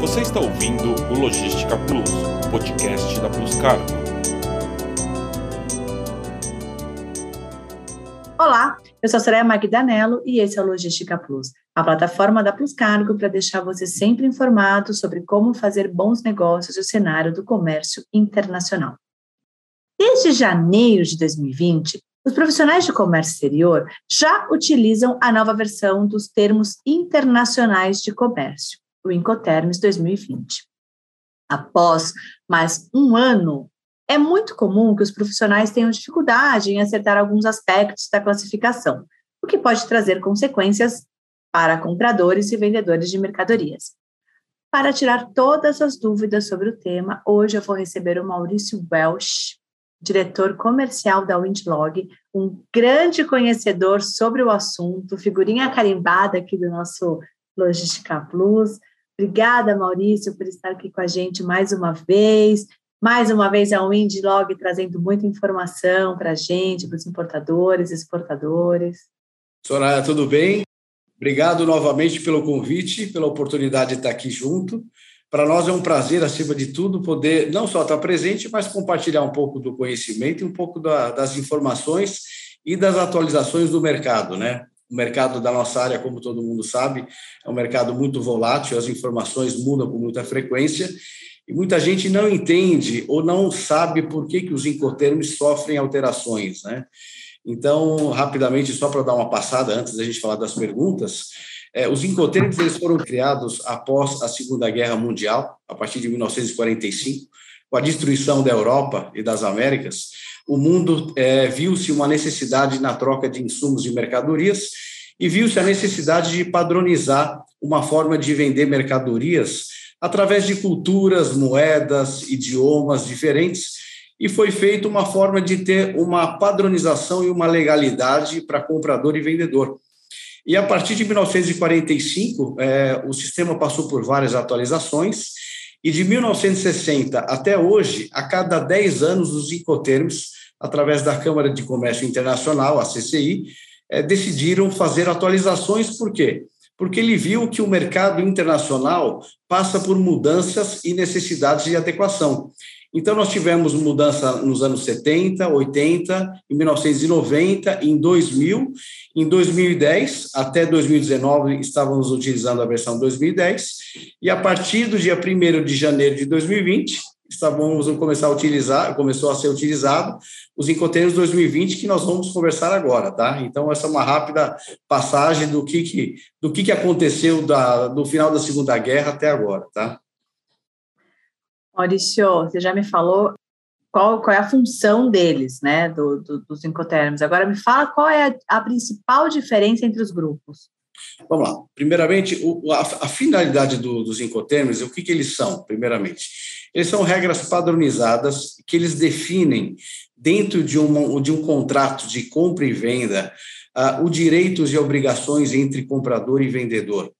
Você está ouvindo o Logística Plus, podcast da Plus Cargo. Olá, eu sou a Soraya Magdanello e esse é o Logística Plus, a plataforma da Plus Cargo para deixar você sempre informado sobre como fazer bons negócios no cenário do comércio internacional. Desde janeiro de 2020, os profissionais de comércio exterior já utilizam a nova versão dos termos internacionais de comércio, o Incoterms 2020. Após mais um ano, é muito comum que os profissionais tenham dificuldade em acertar alguns aspectos da classificação, o que pode trazer consequências para compradores e vendedores de mercadorias. Para tirar todas as dúvidas sobre o tema, hoje eu vou receber o Maurício Welsh, diretor comercial da Windlog, um grande conhecedor sobre o assunto, figurinha carimbada aqui do nosso Logística Plus. Obrigada, Maurício, por estar aqui com a gente mais uma vez. Mais uma vez a Windlog trazendo muita informação para a gente, para os importadores, exportadores. Soraya, tudo bem? Obrigado novamente pelo convite, pela oportunidade de estar aqui junto. Para nós é um prazer, acima de tudo, poder não só estar presente, mas compartilhar um pouco do conhecimento e um pouco da, das informações e das atualizações do mercado, né? O mercado da nossa área, como todo mundo sabe, é um mercado muito volátil, as informações mudam com muita frequência e muita gente não entende ou não sabe por que, que os incoterms sofrem alterações, né? Então, rapidamente, só para dar uma passada antes da gente falar das perguntas, é, os incoterms eles foram criados após a Segunda Guerra Mundial, a partir de 1945, com a destruição da Europa e das Américas. O mundo é, viu-se uma necessidade na troca de insumos e mercadorias e viu-se a necessidade de padronizar uma forma de vender mercadorias através de culturas, moedas, idiomas diferentes, e foi feita uma forma de ter uma padronização e uma legalidade para comprador e vendedor. E a partir de 1945, é, o sistema passou por várias atualizações, e de 1960 até hoje, a cada 10 anos, os Incoterms, através da Câmara de Comércio Internacional, a CCI, é, decidiram fazer atualizações, por quê? Porque ele viu que o mercado internacional passa por mudanças e necessidades de adequação. Então, nós tivemos mudança nos anos 70, 80, em 1990, em 2000, em 2010, até 2019, estávamos utilizando a versão 2010, e a partir do dia 1 de janeiro de 2020, estávamos começar a utilizar, começou a ser utilizado os Incoterms 2020 que nós vamos conversar agora, tá? Então essa é uma rápida passagem do que, que do que, que aconteceu da, do final da Segunda Guerra até agora, tá? Maurício, você já me falou qual, qual é a função deles, né, do, do, dos incoterms. Agora me fala qual é a, a, principal diferença entre os grupos. Vamos lá. Primeiramente, o, a, a, finalidade do, dos incoterms, o que, que eles são, primeiramente? Eles são regras padronizadas que eles definem dentro de, uma, de um contrato de compra e venda uh, os direitos e obrigações entre comprador e vendedor.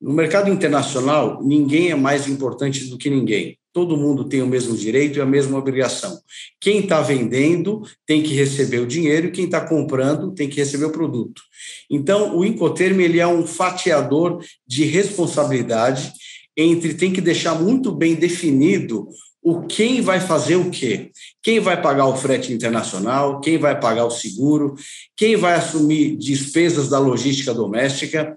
No mercado internacional, ninguém é mais importante do que ninguém. Todo mundo tem o mesmo direito e a mesma obrigação. Quem está vendendo tem que receber o dinheiro e quem está comprando tem que receber o produto. Então, o Incoterm ele é um fatiador de responsabilidade entre tem que deixar muito bem definido o quem vai fazer o quê? Quem vai pagar o frete internacional, quem vai pagar o seguro, quem vai assumir despesas da logística doméstica.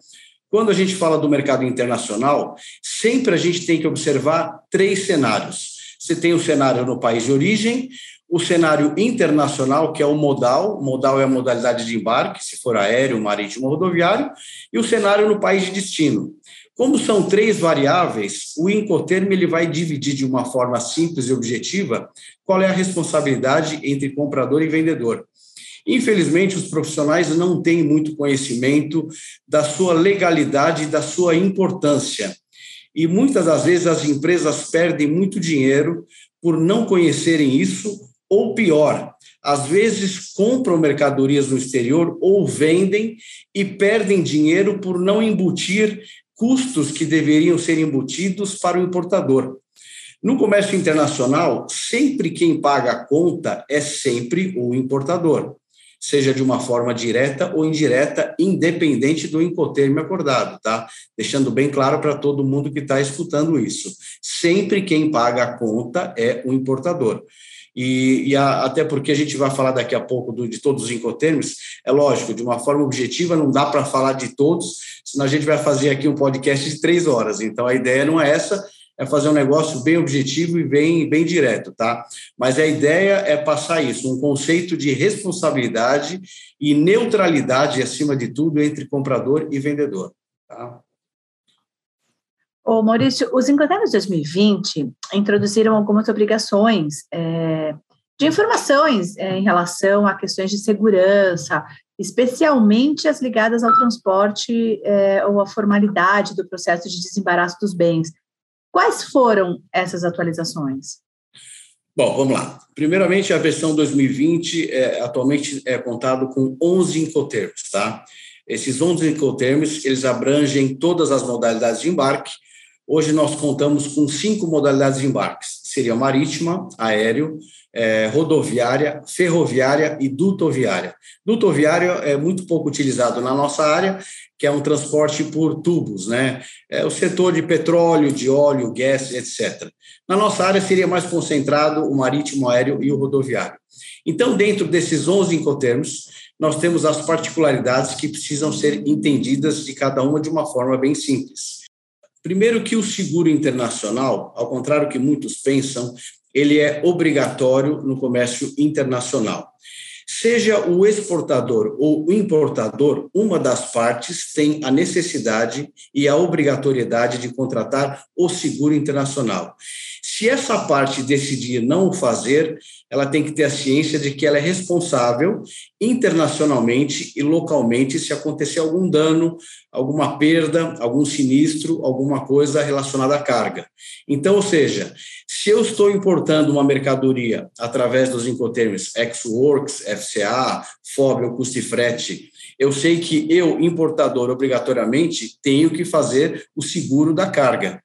Quando a gente fala do mercado internacional, sempre a gente tem que observar três cenários. Você tem o cenário no país de origem, o cenário internacional, que é o modal, modal é a modalidade de embarque, se for aéreo, marítimo ou rodoviário, e o cenário no país de destino. Como são três variáveis, o Incoterm ele vai dividir de uma forma simples e objetiva qual é a responsabilidade entre comprador e vendedor. Infelizmente, os profissionais não têm muito conhecimento da sua legalidade e da sua importância. E muitas das vezes as empresas perdem muito dinheiro por não conhecerem isso, ou pior, às vezes compram mercadorias no exterior ou vendem e perdem dinheiro por não embutir custos que deveriam ser embutidos para o importador. No comércio internacional, sempre quem paga a conta é sempre o importador. Seja de uma forma direta ou indireta, independente do incotermo acordado, tá? Deixando bem claro para todo mundo que está escutando isso. Sempre quem paga a conta é o importador. E, e a, até porque a gente vai falar daqui a pouco do, de todos os incoterms, é lógico, de uma forma objetiva, não dá para falar de todos, senão a gente vai fazer aqui um podcast de três horas. Então a ideia não é essa, é fazer um negócio bem objetivo e bem, bem direto, tá? Mas a ideia é passar isso, um conceito de responsabilidade e neutralidade, acima de tudo, entre comprador e vendedor, tá? Ô, Maurício, os Incoterms 2020 introduziram algumas obrigações é, de informações é, em relação a questões de segurança, especialmente as ligadas ao transporte é, ou à formalidade do processo de desembaraço dos bens. Quais foram essas atualizações? Bom, vamos lá. Primeiramente, a versão 2020 é, atualmente é contado com 11 incoterms, tá? Esses 11 incoterms, eles abrangem todas as modalidades de embarque, Hoje nós contamos com cinco modalidades de embarques: seria marítima, aéreo, é, rodoviária, ferroviária e dutoviária. Dutoviária é muito pouco utilizado na nossa área, que é um transporte por tubos, né? É o setor de petróleo, de óleo, gás, etc. Na nossa área seria mais concentrado o marítimo, aéreo e o rodoviário. Então, dentro desses 11 incotermos, nós temos as particularidades que precisam ser entendidas de cada uma de uma forma bem simples. Primeiro que o seguro internacional, ao contrário do que muitos pensam, ele é obrigatório no comércio internacional. Seja o exportador ou o importador, uma das partes tem a necessidade e a obrigatoriedade de contratar o seguro internacional. Se essa parte decidir não o fazer, ela tem que ter a ciência de que ela é responsável internacionalmente e localmente se acontecer algum dano, alguma perda, algum sinistro, alguma coisa relacionada à carga. Então, ou seja, se eu estou importando uma mercadoria através dos incoterms ex-works, FCA, FOB ou custo frete, eu sei que eu, importador, obrigatoriamente tenho que fazer o seguro da carga.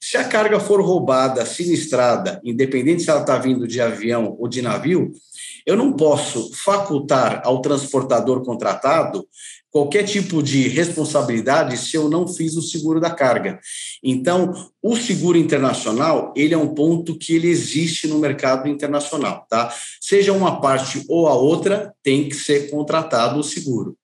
Se a carga for roubada, sinistrada, independente se ela está vindo de avião ou de navio, eu não posso facultar ao transportador contratado qualquer tipo de responsabilidade se eu não fiz o seguro da carga. Então, o seguro internacional, ele é um ponto que ele existe no mercado internacional, tá? Seja uma parte ou a outra, tem que ser contratado o seguro.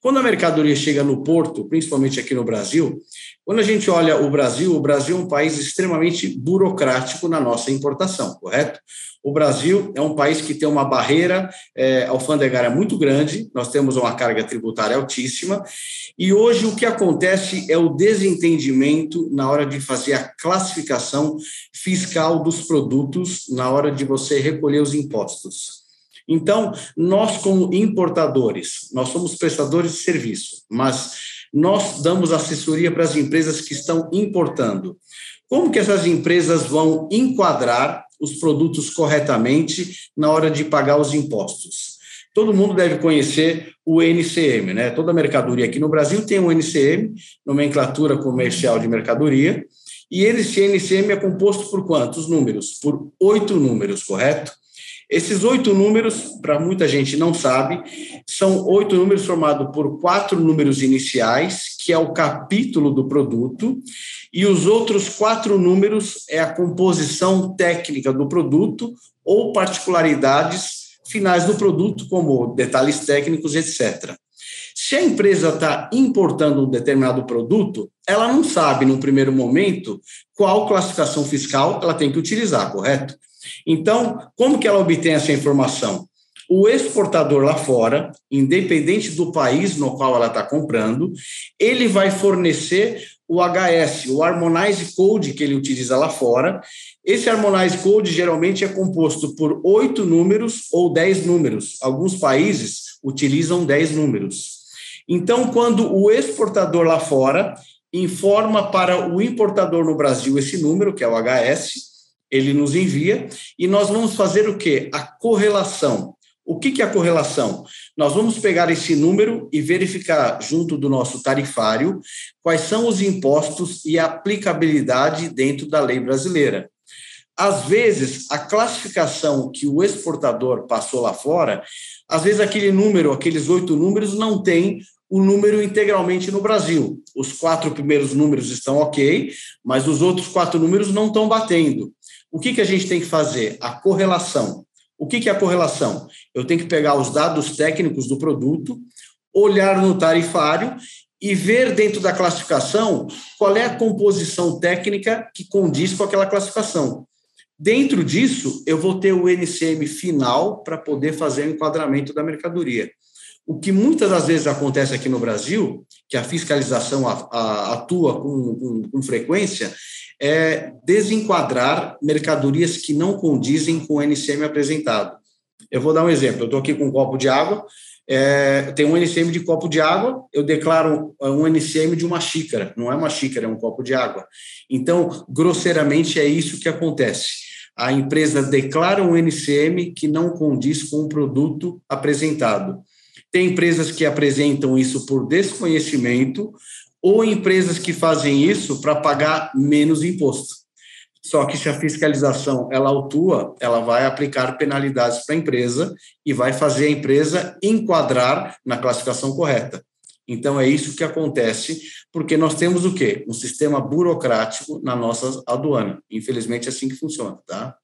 Quando a mercadoria chega no porto, principalmente aqui no Brasil, quando a gente olha o Brasil, o Brasil é um país extremamente burocrático na nossa importação, correto? O Brasil é um país que tem uma barreira é, alfandegária muito grande, nós temos uma carga tributária altíssima, e hoje o que acontece é o desentendimento na hora de fazer a classificação fiscal dos produtos, na hora de você recolher os impostos. Então, nós, como importadores, nós somos prestadores de serviço, mas nós damos assessoria para as empresas que estão importando. Como que essas empresas vão enquadrar os produtos corretamente na hora de pagar os impostos? Todo mundo deve conhecer o NCM, né? Toda mercadoria aqui no Brasil tem um NCM, nomenclatura comercial de mercadoria, e esse NCM é composto por quantos números? Por oito números, correto? Esses oito números, para muita gente não sabe, são oito números formados por quatro números iniciais, que é o capítulo do produto, e os outros quatro números é a composição técnica do produto ou particularidades finais do produto, como detalhes técnicos, etc. Se a empresa está importando um determinado produto, ela não sabe, num primeiro momento, qual classificação fiscal ela tem que utilizar, correto? Então, como que ela obtém essa informação? O exportador lá fora, independente do país no qual ela está comprando, ele vai fornecer o HS, o Harmonize Code que ele utiliza lá fora. Esse Harmonize Code geralmente é composto por oito números ou dez números. Alguns países utilizam dez números. Então, quando o exportador lá fora informa para o importador no Brasil esse número, que é o HS, ele nos envia e nós vamos fazer o quê? A correlação. O que, que é a correlação? Nós vamos pegar esse número e verificar, junto do nosso tarifário, quais são os impostos e a aplicabilidade dentro da lei brasileira. Às vezes, a classificação que o exportador passou lá fora, Às vezes aquele número, aqueles oito números, não tem o número integralmente no Brasil. Os quatro primeiros números estão ok, mas os outros quatro números não estão batendo. O que, que a gente tem que fazer? A correlação. O que, que é a correlação? Eu tenho que pegar os dados técnicos do produto, olhar no tarifário e ver dentro da classificação qual é a composição técnica que condiz com aquela classificação. Dentro disso, eu vou ter o NCM final para poder fazer o enquadramento da mercadoria. O que muitas das vezes acontece aqui no Brasil, que a fiscalização atua com, com, com frequência, é desenquadrar mercadorias que não condizem com o NCM apresentado. Eu vou dar um exemplo. Eu estou aqui com um copo de água, é, tem um NCM de copo de água, eu declaro um NCM de uma xícara. Não é uma xícara, é um copo de água. Então, grosseiramente, é isso que acontece. A empresa declara um NCM que não condiz com o produto apresentado. Tem empresas que apresentam isso por desconhecimento ou empresas que fazem isso para pagar menos imposto. Só que se a fiscalização ela autua, ela vai aplicar penalidades para a empresa e vai fazer a empresa enquadrar na classificação correta. Então é isso que acontece, porque nós temos o quê? Um sistema burocrático na nossa aduana. Infelizmente é assim que funciona, tá?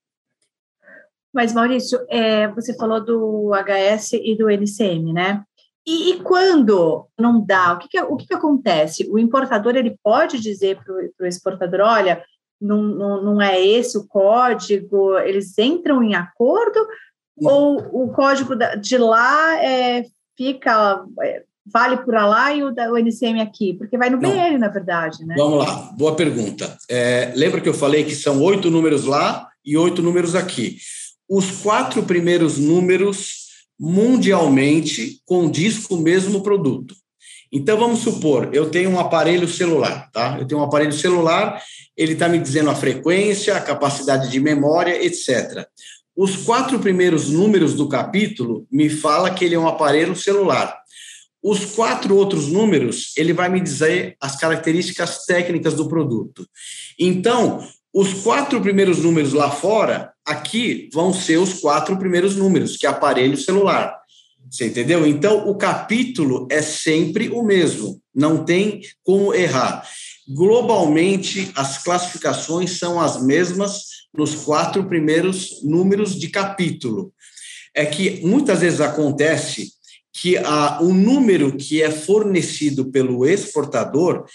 Mas, Maurício, é, você falou do HS e do NCM, né? E, e quando não dá, o que, que o que, que, acontece? O importador ele pode dizer para o exportador: olha, não, não, não é esse o código, eles entram em acordo, hum. ou o código de lá é, fica. É, vale por lá e o, da, o NCM aqui? Porque vai no BL, na verdade, né? Vamos lá, boa pergunta. É, lembra que eu falei que são oito números lá e oito números aqui os quatro primeiros números mundialmente com o mesmo produto. Então, vamos supor, eu tenho um aparelho celular, tá? Eu tenho um aparelho celular, ele está me dizendo a frequência, a capacidade de memória, etc. Os quatro primeiros números do capítulo me fala que ele é um aparelho celular. Os quatro outros números, ele vai me dizer as características técnicas do produto. Então, os quatro primeiros números lá fora, aqui vão ser os quatro primeiros números, que é aparelho celular. Você entendeu? Então, o capítulo é sempre o mesmo, não tem como errar. Globalmente, as classificações são as mesmas nos quatro primeiros números de capítulo. É que muitas vezes acontece que a, o número que é fornecido pelo exportador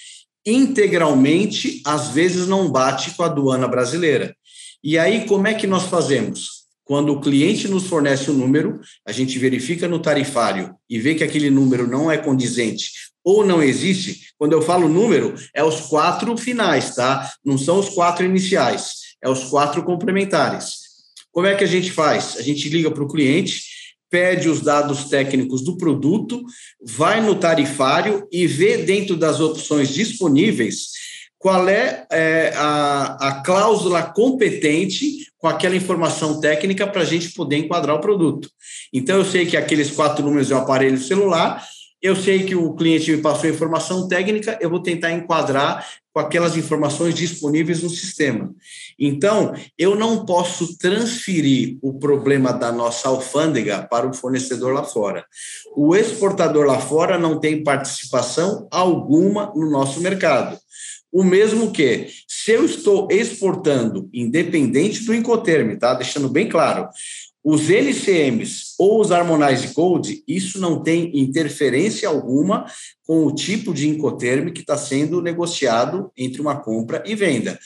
integralmente, às vezes não bate com a aduana brasileira. E aí, como é que nós fazemos? Quando o cliente nos fornece o um número, a gente verifica no tarifário e vê que aquele número não é condizente ou não existe. Quando eu falo número, é os quatro finais, tá? Não são os quatro iniciais, é os quatro complementares. Como é que a gente faz? A gente liga para o cliente, pede os dados técnicos do produto, vai no tarifário e vê dentro das opções disponíveis qual é, é a, a cláusula competente com aquela informação técnica para a gente poder enquadrar o produto. Então, eu sei que aqueles quatro números é o aparelho celular, eu sei que o cliente me passou informação técnica, eu vou tentar enquadrar com aquelas informações disponíveis no sistema. Então, eu não posso transferir o problema da nossa alfândega para o fornecedor lá fora. O exportador lá fora não tem participação alguma no nosso mercado. O mesmo que, se eu estou exportando, independente do Incoterm, tá? Deixando bem claro, os LCMs ou os Harmonize Code, isso não tem interferência alguma com o tipo de Incoterm que está sendo negociado entre uma compra e venda.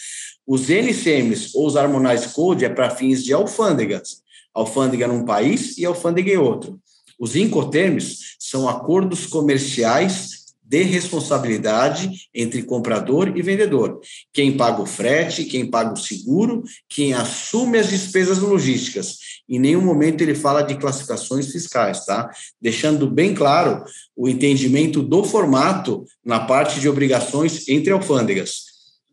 Os NCMs ou os Harmonize Code é para fins de alfândegas, alfândega num país e alfândega em outro. Os Incoterms são acordos comerciais de responsabilidade entre comprador e vendedor. Quem paga o frete, quem paga o seguro, quem assume as despesas logísticas. Em nenhum momento ele fala de classificações fiscais, tá? Deixando bem claro o entendimento do formato na parte de obrigações entre alfândegas.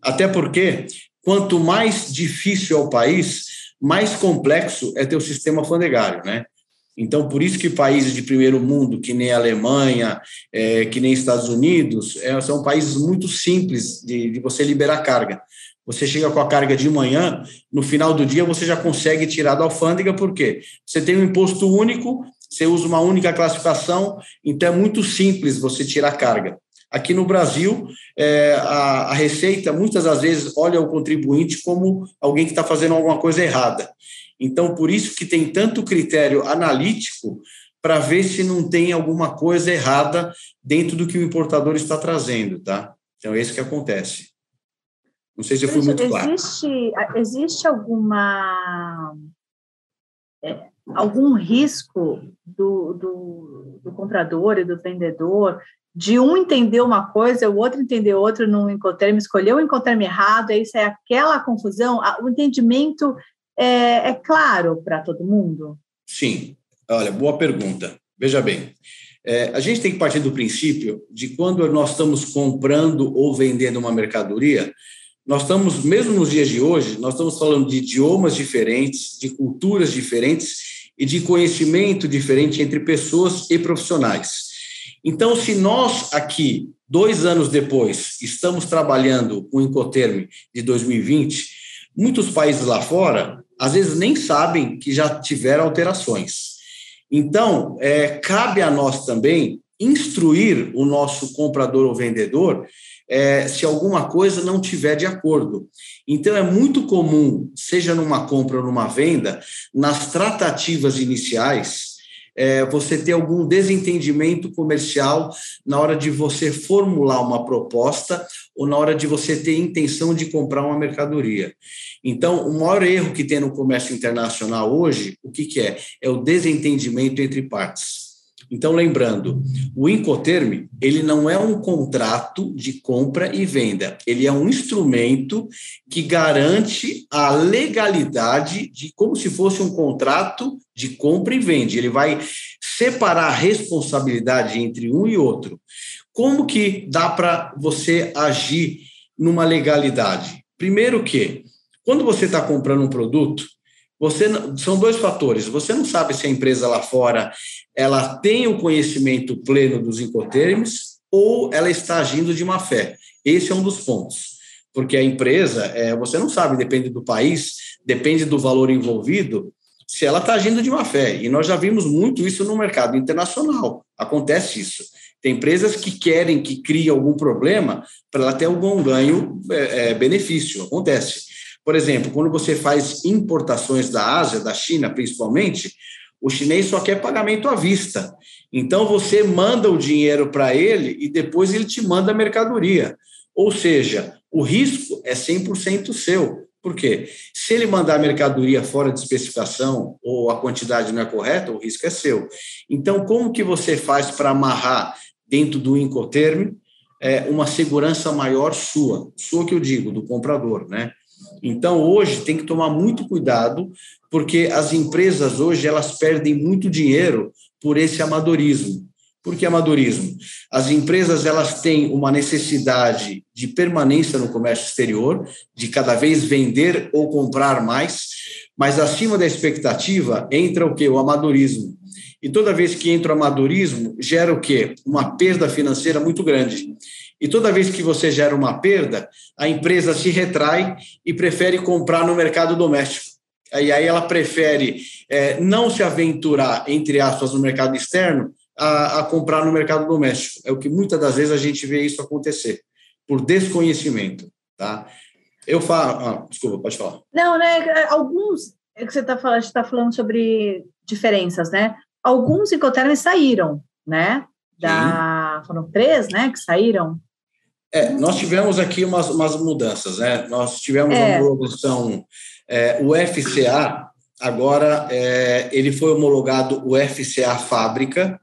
Até porque, quanto mais difícil é o país, mais complexo é teu sistema alfandegário, né? Então, por isso que países de primeiro mundo, que nem Alemanha, é, que nem Estados Unidos, é, são países muito simples de, de, você liberar carga. Você chega com a carga de manhã, no final do dia você já consegue tirar da alfândega, por quê? Você tem um imposto único, você usa uma única classificação, então é muito simples você tirar carga. Aqui no Brasil, é, a, a, Receita muitas das vezes olha o contribuinte como alguém que está fazendo alguma coisa errada. Então, por isso que tem tanto critério analítico para ver se não tem alguma coisa errada dentro do que o importador está trazendo, tá? Então, é isso que acontece. Não sei se eu fui muito claro. Existe, existe alguma é, algum risco do, do, do, comprador e do vendedor de um entender uma coisa, o outro entender outra no Incoterm, escolher o Incoterm errado, aí aquela confusão, o entendimento é, é claro para todo mundo? Sim, olha, boa pergunta. Veja bem, é, a gente tem que partir do princípio de quando nós estamos comprando ou vendendo uma mercadoria, nós estamos, mesmo nos dias de hoje, nós estamos falando de idiomas diferentes, de culturas diferentes e de conhecimento diferente entre pessoas e profissionais. Então, se nós aqui, dois anos depois, estamos trabalhando com o Incoterm de 2020, muitos países lá fora, às vezes nem sabem que já tiveram alterações. Então, é, cabe a nós também instruir o nosso comprador ou vendedor é, se alguma coisa não tiver de acordo. Então, é muito comum, seja numa compra ou numa venda, nas tratativas iniciais, é, você ter algum desentendimento comercial na hora de você formular uma proposta ou na hora de você ter intenção de comprar uma mercadoria. Então, o maior erro que tem no comércio internacional hoje, o que, que é? É o desentendimento entre partes. Então, lembrando, o Incoterm, ele não é um contrato de compra e venda, ele é um instrumento que garante a legalidade de como se fosse um contrato de compra e venda. Ele vai separar a responsabilidade entre um e outro. Como que dá para você agir numa legalidade? Primeiro que, quando você está comprando um produto, você são dois fatores. Você não sabe se a empresa lá fora ela tem o conhecimento pleno dos incoterms ou ela está agindo de má fé. Esse é um dos pontos. Porque a empresa, é, você não sabe, depende do país, depende do valor envolvido, se ela está agindo de má fé. E nós já vimos muito isso no mercado internacional. Acontece isso. Tem empresas que querem que crie algum problema para ela ter algum ganho, é, é, benefício. Acontece. Por exemplo, quando você faz importações da Ásia, da China principalmente, o chinês só quer pagamento à vista. Então você manda o dinheiro para ele e depois ele te manda a mercadoria. Ou seja, o risco é 100% seu. Por quê? Se ele mandar a mercadoria fora de especificação ou a quantidade não é correta, o risco é seu. Então, como que você faz para amarrar dentro do Incoterm é, uma segurança maior sua? Sua que eu digo, do comprador, né? Então, hoje tem que tomar muito cuidado, porque as empresas hoje elas perdem muito dinheiro por esse amadorismo. Por que amadorismo? As empresas elas têm uma necessidade de permanência no comércio exterior, de cada vez vender ou comprar mais, mas acima da expectativa entra o que? O amadorismo. E toda vez que entra o amadorismo, gera o quê? Uma perda financeira muito grande. E toda vez que você gera uma perda, a empresa se retrai e prefere comprar no mercado doméstico. E aí ela prefere é, não se aventurar, entre aspas, no mercado externo, a, a, comprar no mercado doméstico. É o que muitas das vezes a gente vê isso acontecer, por desconhecimento. Tá? Eu falo. Ah, desculpa, pode falar. Não, né? Alguns. É que você está falando, está falando sobre diferenças, né? Alguns incoterms saíram, né? Da, foram três, né? Que saíram é, nós tivemos aqui umas, umas mudanças, né? Nós tivemos é. uma homologação, é, o FCA, agora é, ele foi homologado, o FCA Fábrica,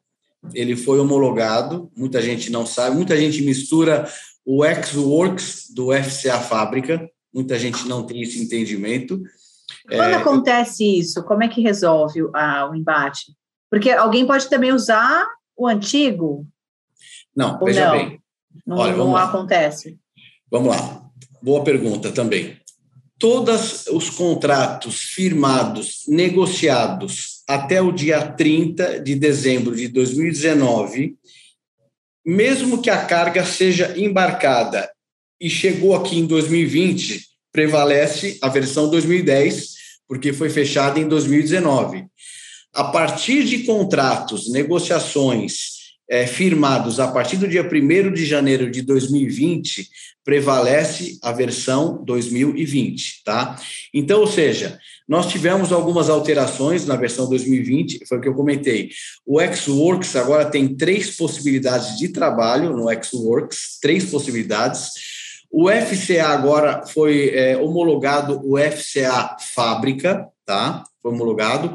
ele foi homologado, muita gente não sabe, muita gente mistura o X-Works do FCA Fábrica, muita gente não tem esse entendimento. Quando é, acontece isso, como é que resolve o embate? Porque alguém pode também usar o antigo? Não, veja não? bem. Não, Olha, não acontece. Vamos lá. Boa pergunta também. Todos os contratos firmados, negociados até o dia 30 de dezembro de 2019, mesmo que a carga seja embarcada e chegou aqui em 2020, prevalece a versão 2010, porque foi fechada em 2019. a partir de contratos, negociações é, firmados a partir do dia 1 de janeiro de 2020, prevalece a versão 2020, tá? Então, ou seja, nós tivemos algumas alterações na versão 2020, foi o que eu comentei. O Xworks agora tem três possibilidades de trabalho no Xworks, três possibilidades. O FCA agora foi é, homologado o FCA Fábrica, tá? Foi homologado.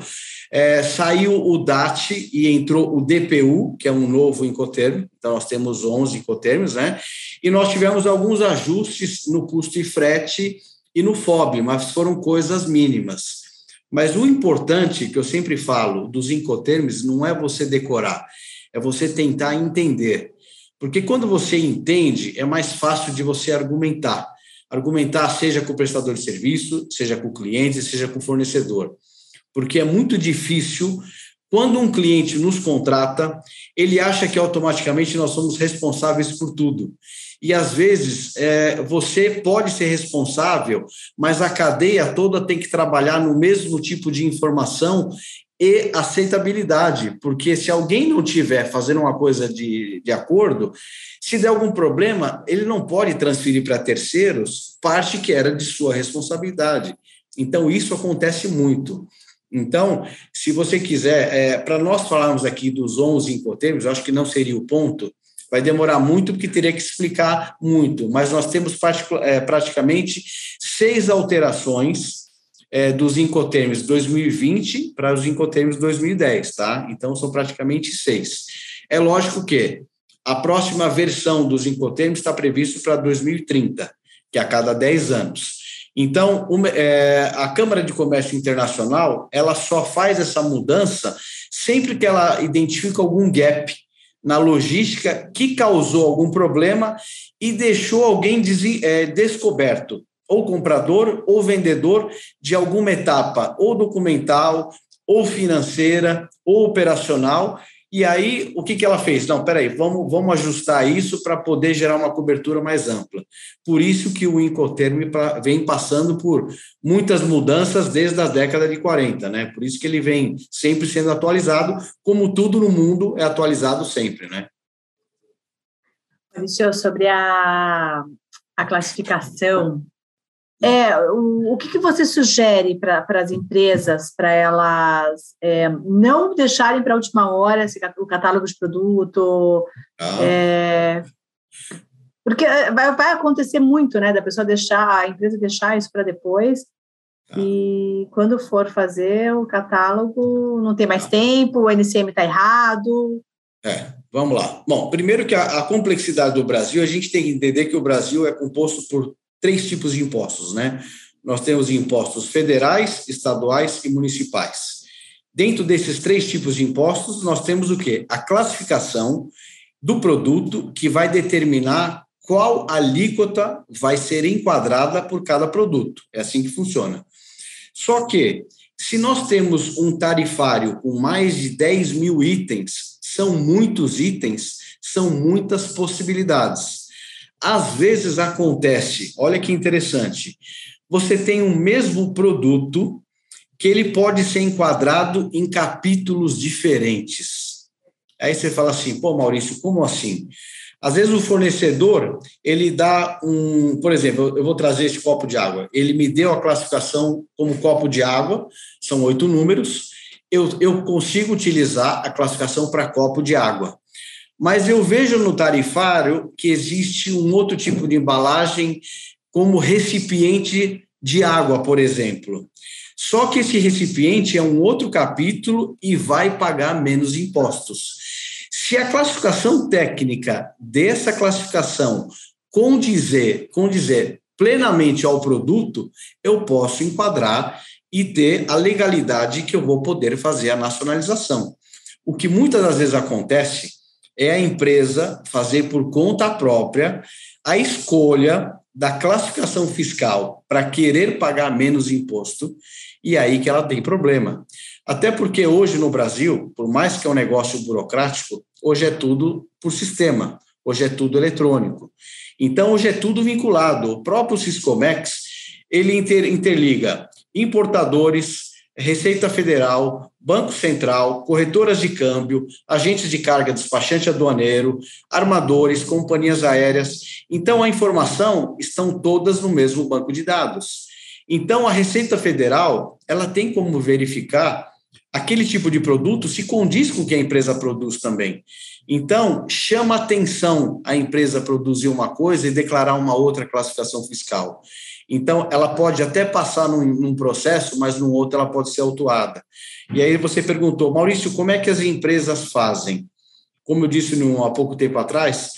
É, saiu o DAT e entrou o DPU, que é um novo Incoterm. Então, nós temos 11 Incoterms, né? E nós tivemos alguns ajustes no custo e frete e no FOB, mas foram coisas mínimas. Mas o importante, que eu sempre falo, dos Incoterms, não é você decorar, é você tentar entender. Porque quando você entende, é mais fácil de você argumentar. Argumentar seja com o prestador de serviço, seja com o cliente, seja com o fornecedor. Porque é muito difícil, quando um cliente nos contrata, ele acha que automaticamente nós somos responsáveis por tudo. E às vezes é, você pode ser responsável, mas a cadeia toda tem que trabalhar no mesmo tipo de informação e aceitabilidade, porque se alguém não tiver fazendo uma coisa de, de acordo, se der algum problema, ele não pode transferir para terceiros parte que era de sua responsabilidade. Então, isso acontece muito. Então, se você quiser, é, para nós falarmos aqui dos 11 incotermos, eu acho que não seria o ponto, vai demorar muito, porque teria que explicar muito, mas nós temos é, praticamente seis alterações é, dos Incoterms 2020 para os Incoterms 2010, tá? Então, são praticamente seis. É lógico que a próxima versão dos Incoterms está previsto para 2030, que é a cada 10 anos. Então, uma, é, a Câmara de Comércio Internacional, ela só faz essa mudança sempre que ela identifica algum gap na logística que causou algum problema e deixou alguém des, é, descoberto ou comprador ou vendedor de alguma etapa, ou documental, ou financeira, ou operacional. E aí, o que, que ela fez? Não, peraí, vamos, vamos ajustar isso para poder gerar uma cobertura mais ampla. Por isso que o Incoterm vem passando por muitas mudanças desde a década de 40, né? Por isso que ele vem sempre sendo atualizado, como tudo no mundo é atualizado sempre, né? Maurício, sobre a, a classificação é, o, o que, que você sugere para as empresas, para elas é, não deixarem para a última hora esse, o catálogo de produto? Ah. É, porque vai, vai, acontecer muito, né, da pessoa deixar, a empresa deixar isso para depois, ah. e quando for fazer o catálogo, não tem mais ah. tempo, o NCM está errado. É, vamos lá. Bom, primeiro que a, a complexidade do Brasil, a gente tem que entender que o Brasil é composto por três tipos de impostos, né? Nós temos impostos federais, estaduais e municipais. Dentro desses três tipos de impostos, nós temos o quê? A classificação do produto que vai determinar qual alíquota vai ser enquadrada por cada produto. É assim que funciona. Só que, se nós temos um tarifário com mais de 10 mil itens, são muitos itens, são muitas possibilidades. Às vezes acontece, olha que interessante, você tem o um mesmo produto que ele pode ser enquadrado em capítulos diferentes. Aí você fala assim, pô, Maurício, como assim? Às vezes o fornecedor, ele dá um, por exemplo, eu vou trazer este copo de água. Ele me deu a classificação como copo de água, são oito números. Eu, eu consigo utilizar a classificação para copo de água. Mas eu vejo no tarifário que existe um outro tipo de embalagem, como recipiente de água, por exemplo. Só que esse recipiente é um outro capítulo e vai pagar menos impostos. Se a classificação técnica dessa classificação condizer, condizer plenamente ao produto, eu posso enquadrar e ter a legalidade que eu vou poder fazer a nacionalização. O que muitas das vezes acontece é a empresa fazer por conta própria a escolha da classificação fiscal para querer pagar menos imposto, e aí que ela tem problema. Até porque hoje no Brasil, por mais que é um negócio burocrático, hoje é tudo por sistema, hoje é tudo eletrônico. Então, hoje é tudo vinculado. O próprio Siscomex, ele interliga importadores, Receita Federal, Banco Central, corretoras de câmbio, agentes de carga, despachante aduaneiro, armadores, companhias aéreas. Então, a informação estão todas no mesmo banco de dados. Então, a Receita Federal ela tem como verificar aquele tipo de produto se condiz com o que a empresa produz também. Então, chama atenção a empresa produzir uma coisa e declarar uma outra classificação fiscal. Então, ela pode até passar num, num, processo, mas num outro ela pode ser autuada. E aí você perguntou, Maurício, como é que as empresas fazem? Como eu disse há pouco tempo atrás,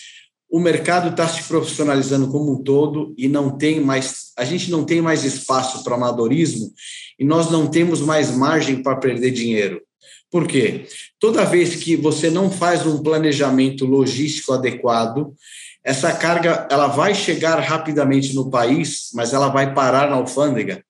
o mercado está se profissionalizando como um todo e não tem mais, a gente não tem mais espaço para amadorismo e nós não temos mais margem para perder dinheiro. Por quê? Toda vez que você não faz um planejamento logístico adequado, essa carga ela vai chegar rapidamente no país, mas ela vai parar na alfândega.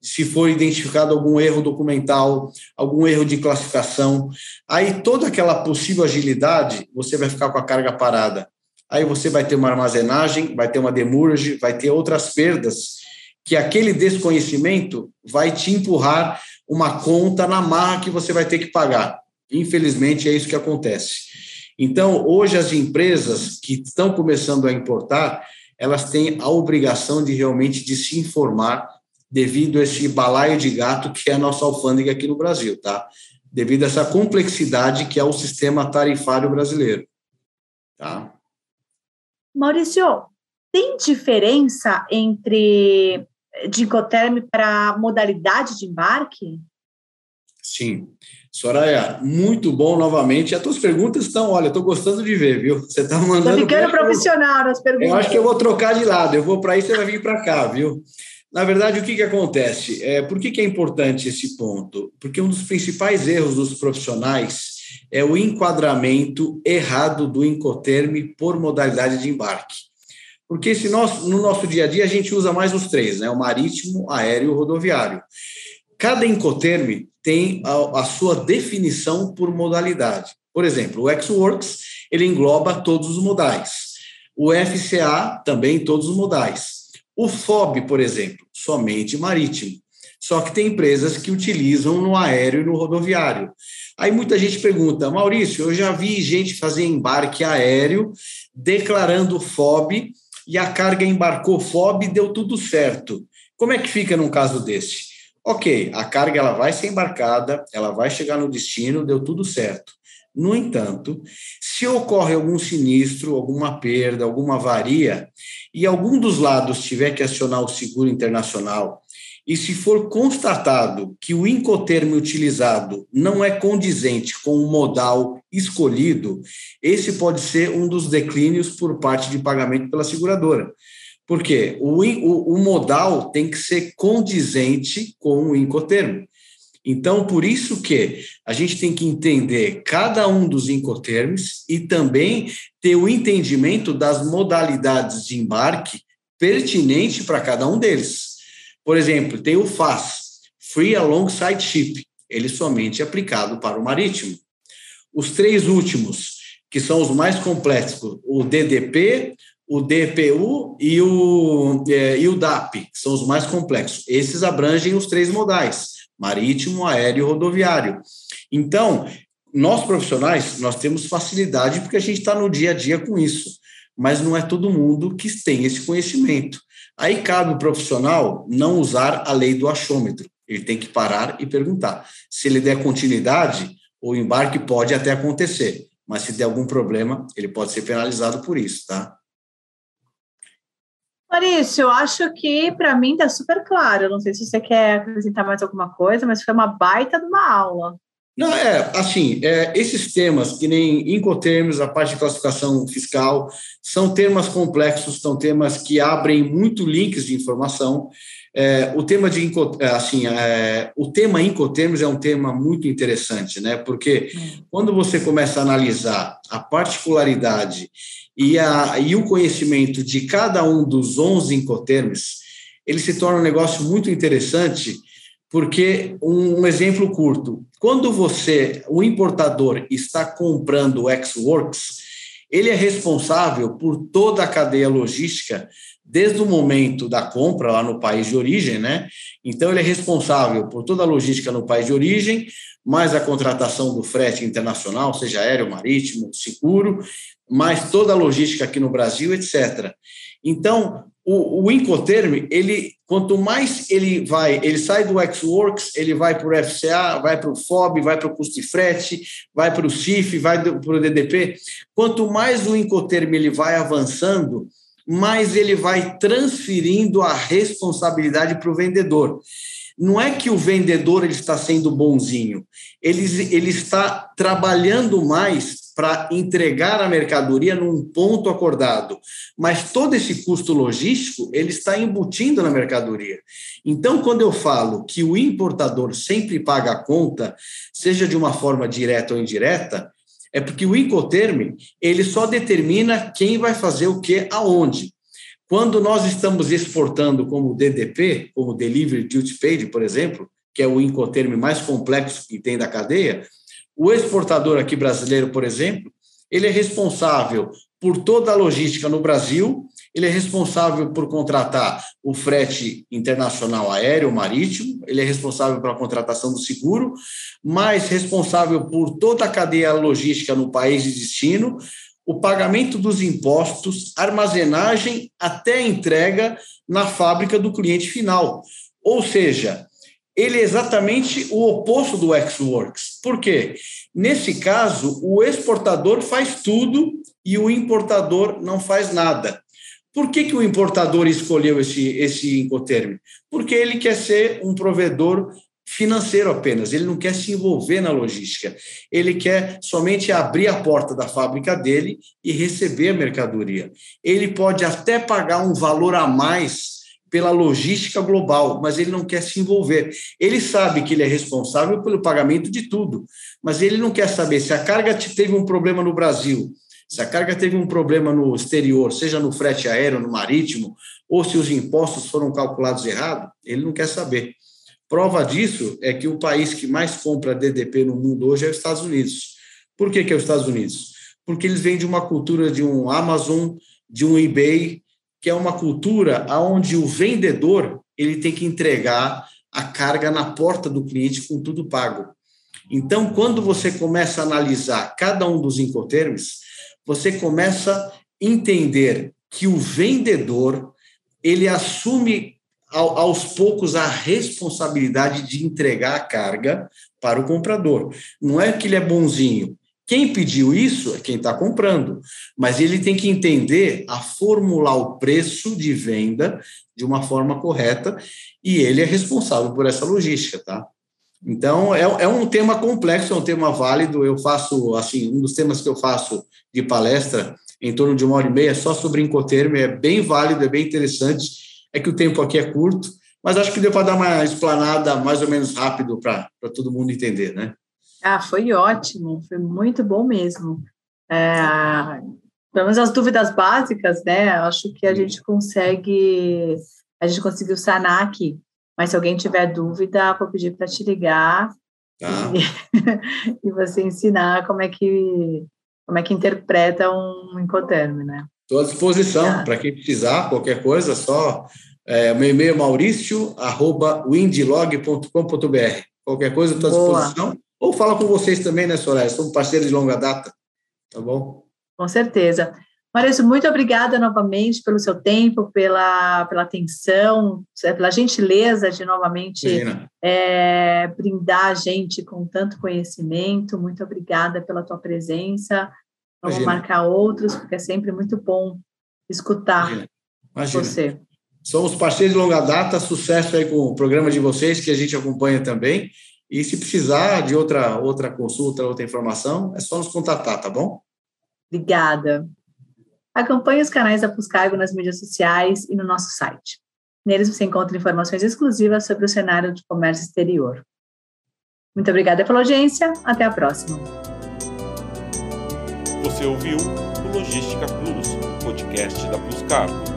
Se for identificado algum erro documental, algum erro de classificação, aí toda aquela possível agilidade, você vai ficar com a carga parada. Aí você vai ter uma armazenagem, vai ter uma demurge, vai ter outras perdas que aquele desconhecimento vai te empurrar uma conta na marra que você vai ter que pagar. Infelizmente, é isso que acontece. Então, hoje, as empresas que estão começando a importar, elas têm a obrigação de realmente de se informar devido a esse balaio de gato que é a nossa alfândega aqui no Brasil, tá? Devido a essa complexidade que é o sistema tarifário brasileiro, tá? Maurício, tem diferença entre dicoterme para modalidade de embarque? Sim. Soraya, muito bom novamente. As tuas perguntas estão, olha, estou gostando de ver, viu? Você está mandando. Estou ficando profissional nas perguntas. Eu acho que eu vou trocar de lado, eu vou para aí, você vai vir para cá, viu? Na verdade, o que, que acontece? É, por que, que é importante esse ponto? Porque um dos principais erros dos profissionais é o enquadramento errado do Incoterme por modalidade de embarque. Porque se nós, no nosso dia a dia a gente usa mais os três, né? o marítimo, aéreo e rodoviário. Cada Incoterme tem a, a sua definição por modalidade. Por exemplo, o Xworks, ele engloba todos os modais. O FCA também todos os modais. O FOB, por exemplo, somente marítimo. Só que tem empresas que utilizam no aéreo e no rodoviário. Aí muita gente pergunta, Maurício, eu já vi gente fazer embarque aéreo declarando FOB e a carga embarcou FOB e deu tudo certo. Como é que fica num caso desse? Ok, a carga ela vai ser embarcada, ela vai chegar no destino, deu tudo certo. No entanto, se ocorre algum sinistro, alguma perda, alguma avaria, e algum dos lados tiver que acionar o seguro internacional, e se for constatado que o incotermo utilizado não é condizente com o modal escolhido, esse pode ser um dos declínios por parte de pagamento pela seguradora. Porque o, o, o modal tem que ser condizente com o incotermo. Então, por isso que a gente tem que entender cada um dos incotermos e também ter o entendimento das modalidades de embarque pertinente para cada um deles. Por exemplo, tem o FAS, Free Alongside Ship, ele somente é aplicado para o marítimo. Os três últimos, que são os mais complexos, o DDP, o DPU e o, é, e o DAP, que são os mais complexos. Esses abrangem os três modais, marítimo, aéreo e rodoviário. Então, nós profissionais, nós temos facilidade porque a gente está no dia a dia com isso, mas não é todo mundo que tem esse conhecimento. Aí cabe o profissional não usar a lei do achômetro, ele tem que parar e perguntar. Se ele der continuidade, o embarque pode até acontecer, mas se der algum problema, ele pode ser penalizado por isso, tá? Maurício, eu acho que para mim está super claro. Eu não sei se você quer acrescentar mais alguma coisa, mas foi uma baita de uma aula. Não, é, assim, é, esses temas, que nem Incotermos, a parte de classificação fiscal, são temas complexos, são temas que abrem muito links de informação. É, o tema de é, assim, é, o tema Incotermos é um tema muito interessante, né? Porque hum. quando você começa a analisar a particularidade e, a, e o conhecimento de cada um dos 11 incoterms, ele se torna um negócio muito interessante, porque um, um exemplo curto, quando você, o importador, está comprando o Xworks, Ele é responsável por toda a cadeia logística desde o momento da compra lá no país de origem, né? Então ele é responsável por toda a logística no país de origem, mais a contratação do frete internacional, seja aéreo, marítimo, seguro, mais toda a logística aqui no Brasil, etc. Então, o, o Incoterm, ele, quanto mais ele vai, ele sai do Xworks, ele vai para o FCA, vai para o FOB, vai para o custo de frete, vai para o CIF, vai para o DDP. Quanto mais o Incoterm ele vai avançando, mais ele vai transferindo a responsabilidade para o vendedor. Não é que o vendedor ele está sendo bonzinho, ele, ele está trabalhando mais para entregar a mercadoria num ponto acordado, mas todo esse custo logístico ele está embutindo na mercadoria. Então, quando eu falo que o importador sempre paga a conta, seja de uma forma direta ou indireta, é porque o Incoterm ele só determina quem vai fazer o que aonde. Quando nós estamos exportando como DDP, como Delivery Duty Paid, por exemplo, que é o Incoterm mais complexo que tem da cadeia, o exportador aqui brasileiro, por exemplo, ele é responsável por toda a logística no Brasil, ele é responsável por contratar o frete internacional aéreo, marítimo, ele é responsável pela contratação do seguro, mas responsável por toda a cadeia logística no país de destino, o pagamento dos impostos, armazenagem até entrega na fábrica do cliente final. Ou seja, ele é exatamente o oposto do X-Works. Por quê? Nesse caso, o exportador faz tudo e o importador não faz nada. Por que, que o importador escolheu esse, esse Incoterm? Porque ele quer ser um provedor financeiro apenas, ele não quer se envolver na logística, ele quer somente abrir a porta da fábrica dele e receber a mercadoria. Ele pode até pagar um valor a mais pela logística global, mas ele não quer se envolver. Ele sabe que ele é responsável pelo pagamento de tudo, mas ele não quer saber se a carga teve um problema no Brasil, se a carga teve um problema no exterior, seja no frete aéreo, no marítimo, ou se os impostos foram calculados errado, ele não quer saber. Prova disso é que o país que mais compra DDP no mundo hoje é os Estados Unidos. Por que, que é os Estados Unidos? Porque eles vêm de uma cultura de um Amazon, de um eBay, que é uma cultura onde o vendedor ele tem que entregar a carga na porta do cliente com tudo pago. Então, quando você começa a analisar cada um dos incoterms, você começa a entender que o vendedor ele assume aos poucos a responsabilidade de entregar a carga para o comprador. Não é que ele é bonzinho. Quem pediu isso é quem está comprando, mas ele tem que entender a formular o preço de venda de uma forma correta e ele é responsável por essa logística, tá? Então, é, é um tema complexo, é um tema válido. Eu faço, assim, um dos temas que eu faço de palestra em torno de uma hora e meia só sobre Incoterm, é bem válido, é bem interessante é que o tempo aqui é curto, mas acho que deu para dar uma explanada mais ou menos rápido para todo mundo entender, né? Ah, foi ótimo, foi muito bom mesmo. É, pelo menos as dúvidas básicas, né? Acho que a gente consegue, a gente conseguiu sanar aqui. Mas se alguém tiver dúvida, vou pedir para te ligar tá. e, e, você ensinar como é que como é que interpreta um incoterm, né? Estou à disposição para quem precisar, qualquer coisa, só é, meu e-mail é maurício@windlog.com.br. Qualquer coisa, estou à disposição. Ou fala com vocês também, né, Soraya? Somos parceiros de longa data, tá bom? Com certeza. Maurício, muito obrigada novamente pelo seu tempo, pela, pela atenção, pela gentileza de novamente é, brindar a gente com tanto conhecimento. Muito obrigada pela tua presença. Vamos Imagina. marcar outros, porque é sempre muito bom escutar Imagina. Imagina. você. Somos parceiros de longa data, sucesso aí com o programa de vocês, que a gente acompanha também. E se precisar de outra, outra consulta, outra informação, é só nos contatar, tá bom? Obrigada. Acompanhe os canais da Puscargo nas mídias sociais e no nosso site. Neles você encontra informações exclusivas sobre o cenário de comércio exterior. Muito obrigada pela audiência. Até a próxima. Você ouviu o Logística Plus, podcast da Plus Cargo.